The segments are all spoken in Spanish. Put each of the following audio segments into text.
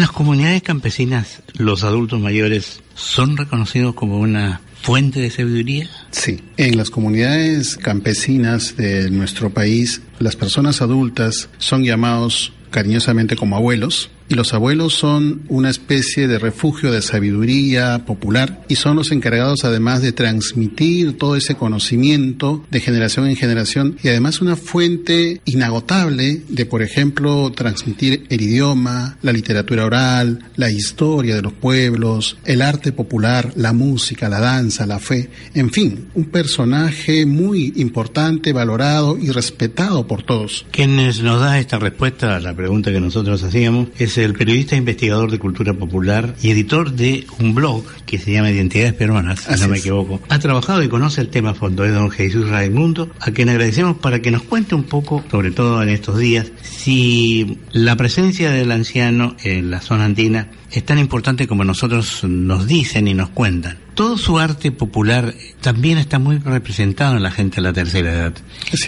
En las comunidades campesinas, los adultos mayores son reconocidos como una fuente de sabiduría? Sí, en las comunidades campesinas de nuestro país, las personas adultas son llamados cariñosamente como abuelos y los abuelos son una especie de refugio de sabiduría popular y son los encargados además de transmitir todo ese conocimiento de generación en generación y además una fuente inagotable de, por ejemplo, transmitir el idioma, la literatura oral, la historia de los pueblos, el arte popular, la música, la danza, la fe, en fin, un personaje muy importante, valorado y respetado por todos. Quienes nos da esta respuesta a la pregunta que nosotros hacíamos es el periodista investigador de cultura popular y editor de un blog que se llama Identidades Peruanas, si no me equivoco. Ha trabajado y conoce el tema a fondo, es don Jesús Raimundo, a quien agradecemos para que nos cuente un poco, sobre todo en estos días, si la presencia del anciano en la zona andina es tan importante como nosotros nos dicen y nos cuentan. Todo su arte popular también está muy representado en la gente de la tercera edad.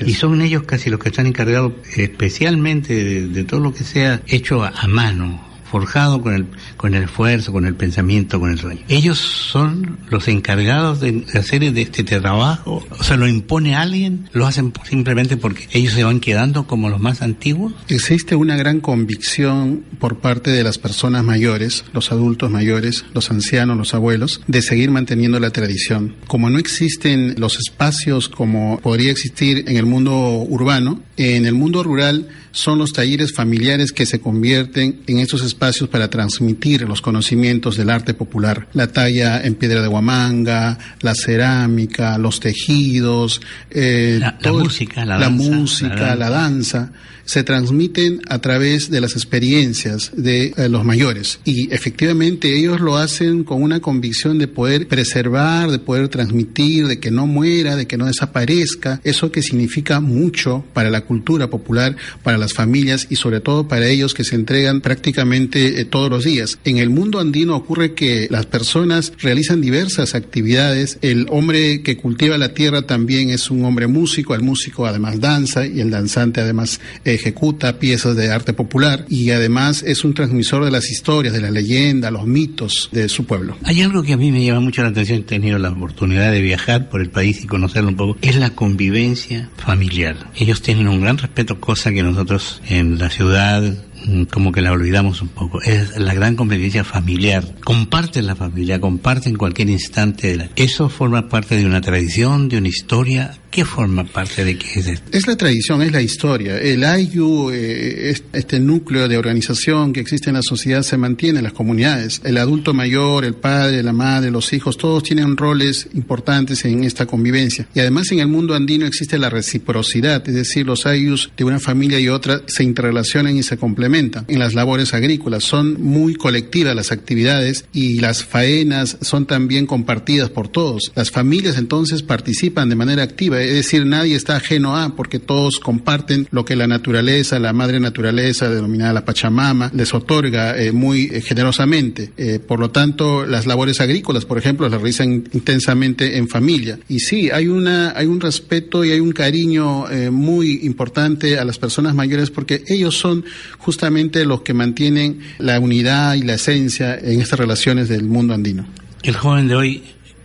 Y son ellos casi los que están encargados especialmente de, todo lo que sea hecho a mano, forjado con el, con el esfuerzo, con el pensamiento, con el sueño. Ellos son los encargados de hacer de este trabajo, o sea, lo impone alguien, lo hacen simplemente porque ellos se van quedando como los más antiguos. Existe una gran convicción por parte de las personas mayores, los adultos mayores, los ancianos, los abuelos, de seguir manteniendo la tradición. Como no existen los espacios como podría existir en el mundo urbano, en el mundo rural son los talleres familiares que se convierten en estos espacios para transmitir los conocimientos del arte popular. La talla en piedra de Huamanga, la cerámica, los tejidos, eh, la, música, la, música, la danza se transmiten a través de las experiencias de eh, los mayores. Y efectivamente ellos lo hacen con una convicción de poder preservar, de poder transmitir, de que no muera, de que no desaparezca, eso que significa mucho para la cultura popular, para las familias y sobre todo para ellos que se entregan prácticamente eh, todos los días. En el mundo andino ocurre que las personas realizan diversas actividades, el hombre que cultiva la tierra también es un hombre músico, el músico además danza y el danzante además ejecuta piezas de arte popular y además es un transmisor de las historias, de la leyenda, los mitos de su pueblo. Hay algo que a mí me llama mucho la atención, he tenido la oportunidad de viajar por el país y conocerlo un poco, es la convivencia familiar. Ellos tienen un gran respeto, cosa que nosotros en la ciudad Mm, como que la olvidamos un poco. Es la gran convivencia familiar. Comparten la familia, comparten cualquier instante. De la... Eso forma parte de una tradición, de una historia. ¿Qué forma parte de qué es esto? Es la tradición, es la historia. El AYU, eh, este núcleo de organización que existe en la sociedad, se mantiene en las comunidades. El adulto mayor, el padre, la madre, los hijos, todos tienen roles importantes en esta convivencia. Y además en el mundo andino existe la reciprocidad, es decir, los AYUs de una familia y otra se interrelacionan y se complementan en las labores agrícolas. Son muy colectivas las actividades y las faenas son también compartidas por todos. Las familias entonces participan de manera activa, es decir, nadie está ajeno a porque todos comparten lo que la naturaleza, la madre naturaleza denominada la Pachamama, les otorga eh, muy eh, generosamente. Eh, por lo tanto, las labores agrícolas, por ejemplo, las realizan intensamente en familia. Y sí, hay, una, hay un respeto y hay un cariño muy importante a las personas mayores porque ellos son justamente los que mantienen la unidad y la esencia en estas relaciones del mundo andino. El joven de hoy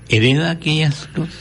hereda aquellas cosas.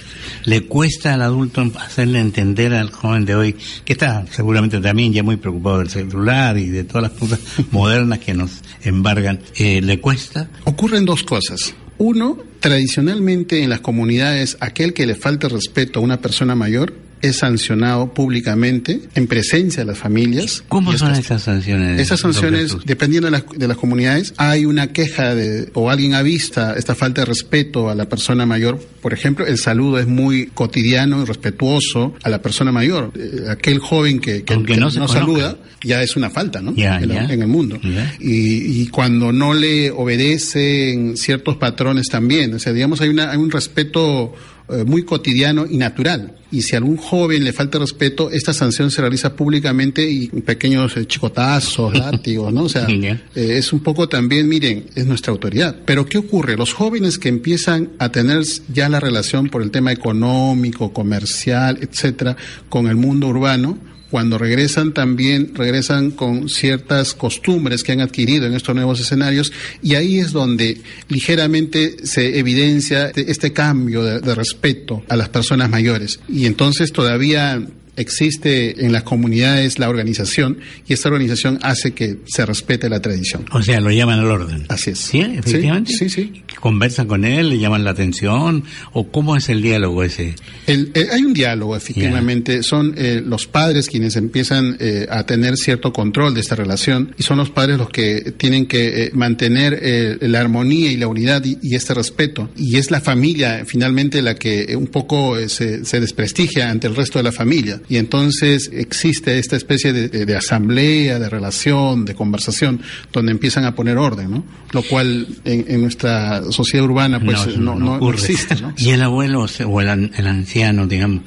Le cuesta al adulto hacerle entender al joven de hoy, que está seguramente también ya muy preocupado del celular y de todas las cosas modernas que nos embargan, eh, ¿le cuesta? Ocurren dos cosas. Uno, tradicionalmente en las comunidades, aquel que le falte respeto a una persona mayor es sancionado públicamente en presencia de las familias. ¿Cómo son esas sanciones? Esas sanciones, dependiendo de las, de las, comunidades, hay una queja de, o alguien ha visto esta falta de respeto a la persona mayor. Por ejemplo, el saludo es muy cotidiano y respetuoso a la persona mayor. Eh, aquel joven que, no, saluda ya es una falta, ¿no? en, el mundo. Y, y, cuando no le obedecen ciertos patrones también. O sea, digamos, hay, una, hay un respeto eh, muy cotidiano y natural. Y si a algún joven le falta respeto, esta sanción se realiza públicamente y pequeños eh, chicotazos, látigos, ¿no? O sea, eh, es un poco también, miren, es nuestra autoridad. Pero ¿qué ocurre? Los jóvenes que empiezan a tener ya la relación por el tema económico, comercial, etcétera, con el mundo urbano, cuando regresan también regresan con ciertas costumbres que han adquirido en estos nuevos escenarios y ahí es donde ligeramente se evidencia este cambio de, de respeto a las personas mayores. Y entonces todavía existe en las comunidades la organización y esta organización hace que se respete la tradición. O sea, lo llaman al orden. Así es. Sí, efectivamente. Sí, sí. ¿Conversan con él, le llaman la atención o cómo es el diálogo ese? El, eh, hay un diálogo, efectivamente. Son eh, los padres quienes empiezan eh, a tener cierto control de esta relación y son los padres los que tienen que mantener la armonía y la unidad y, este respeto. Y es la familia finalmente la que un poco se, se desprestigia ante el resto de la familia y entonces existe esta especie de, asamblea, de relación, de conversación, donde empiezan a poner orden, ¿no? Lo cual en, nuestra sociedad urbana pues no, no, existe, ¿no? Y el abuelo o el, el anciano, digamos,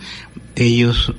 ellos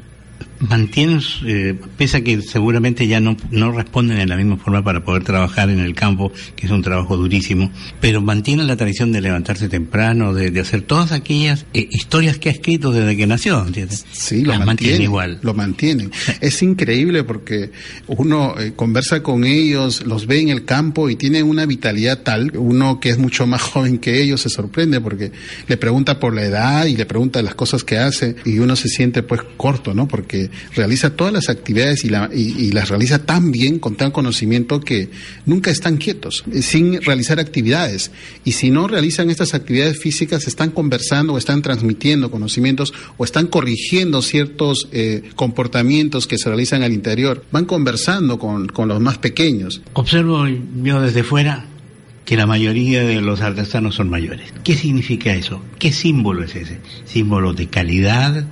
mantienen, eh, pese a que seguramente ya no, no responden de la misma forma para poder trabajar en el campo, que es un trabajo durísimo, pero mantienen la tradición de levantarse temprano, de, de hacer todas aquellas eh, historias que ha escrito desde que nació, ¿entiendes? Sí, lo mantienen, igual. Lo mantienen. es increíble porque uno eh, conversa con ellos, los ve en el campo y tienen una vitalidad tal, uno que es mucho más joven que ellos se sorprende porque le pregunta por la edad y le pregunta las cosas que hace y uno se siente pues corto, ¿no? Porque realiza todas las actividades y, la, y, las realiza tan bien, con tan conocimiento que nunca están quietos, eh, sin realizar actividades. Y si no realizan estas actividades físicas, están conversando o están transmitiendo conocimientos o están corrigiendo ciertos eh, comportamientos que se realizan al interior. Van conversando con, con los más pequeños. Observo yo desde fuera que la mayoría de los artesanos son mayores. ¿Qué significa eso? ¿Qué símbolo es ese? ¿Símbolo de calidad?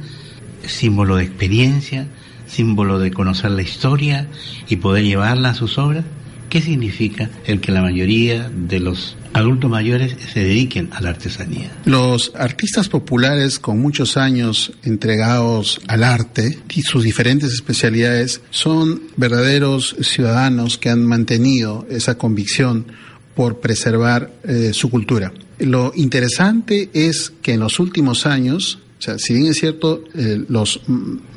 Símbolo de experiencia, símbolo de conocer la historia y poder llevarla a sus obras? ¿Qué significa el que la mayoría de los adultos mayores se dediquen a la artesanía? Los artistas populares con muchos años entregados al arte y sus diferentes especialidades son verdaderos ciudadanos que han mantenido esa convicción por preservar eh, su cultura. Lo interesante es que en los últimos años o sea, si bien es cierto, eh, los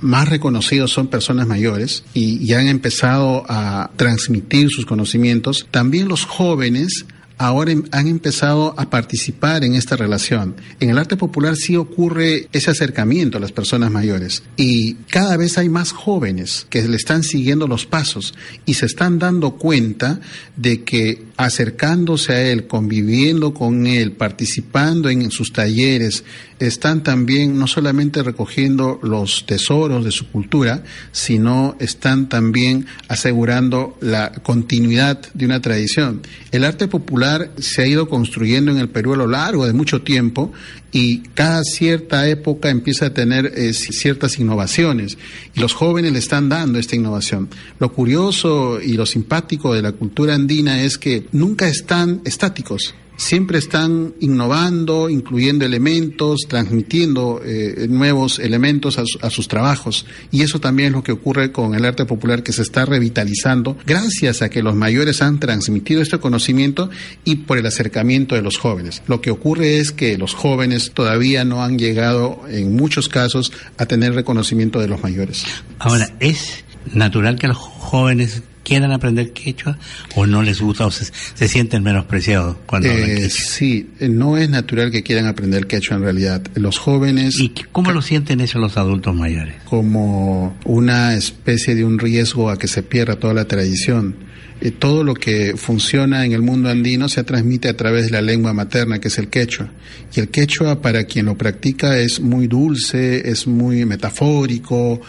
más reconocidos son personas mayores y, y han empezado a transmitir sus conocimientos, también los jóvenes ahora em, han empezado a participar en esta relación. En el arte popular sí ocurre ese acercamiento a las personas mayores y cada vez hay más jóvenes que le están siguiendo los pasos y se están dando cuenta de que acercándose a él, conviviendo con él, participando en sus talleres, están también no solamente recogiendo los tesoros de su cultura, sino están también asegurando la continuidad de una tradición. El arte popular se ha ido construyendo en el Perú a lo largo de mucho tiempo y cada cierta época empieza a tener eh, ciertas innovaciones y los jóvenes le están dando esta innovación. Lo curioso y lo simpático de la cultura andina es que nunca están estáticos siempre están innovando, incluyendo elementos, transmitiendo eh, nuevos elementos a, sus trabajos. Y eso también es lo que ocurre con el arte popular que se está revitalizando gracias a que los mayores han transmitido este conocimiento y por el acercamiento de los jóvenes. Lo que ocurre es que los jóvenes todavía no han llegado en muchos casos a tener reconocimiento de los mayores. Ahora, es natural que los jóvenes quieran aprender quechua o no les gusta o se, sienten menospreciados cuando hablan eh, quechua? Sí, eh, no es natural que quieran aprender quechua en realidad. Los jóvenes... ¿Y cómo lo sienten eso los adultos mayores? Como una especie de un riesgo a que se pierda toda la tradición. Eh, todo lo que funciona en el mundo andino se transmite a través de la lengua materna, que es el quechua. Y el quechua, para quien lo practica, es muy dulce, es muy metafórico,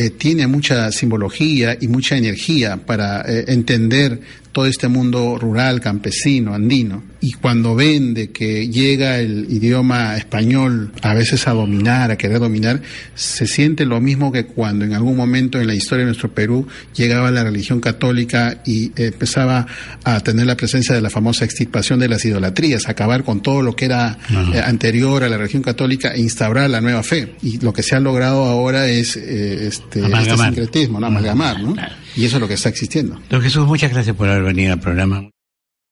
eh, tiene mucha simbología y mucha energía para eh, entender todo este mundo rural, campesino, andino. Y cuando ven de que llega el idioma español a veces a dominar, a querer dominar, se siente lo mismo que cuando en algún momento en la historia de nuestro Perú llegaba la religión católica y empezaba a tener la presencia de la famosa extirpación de las idolatrías, acabar con todo lo que era eh, anterior a la religión católica e instaurar la nueva fe. Y lo que se ha logrado ahora es eh, este, este, sincretismo, ¿no? amalgamar, ¿no? Y eso es lo que está existiendo. Don Jesús, muchas gracias por haber venido al programa.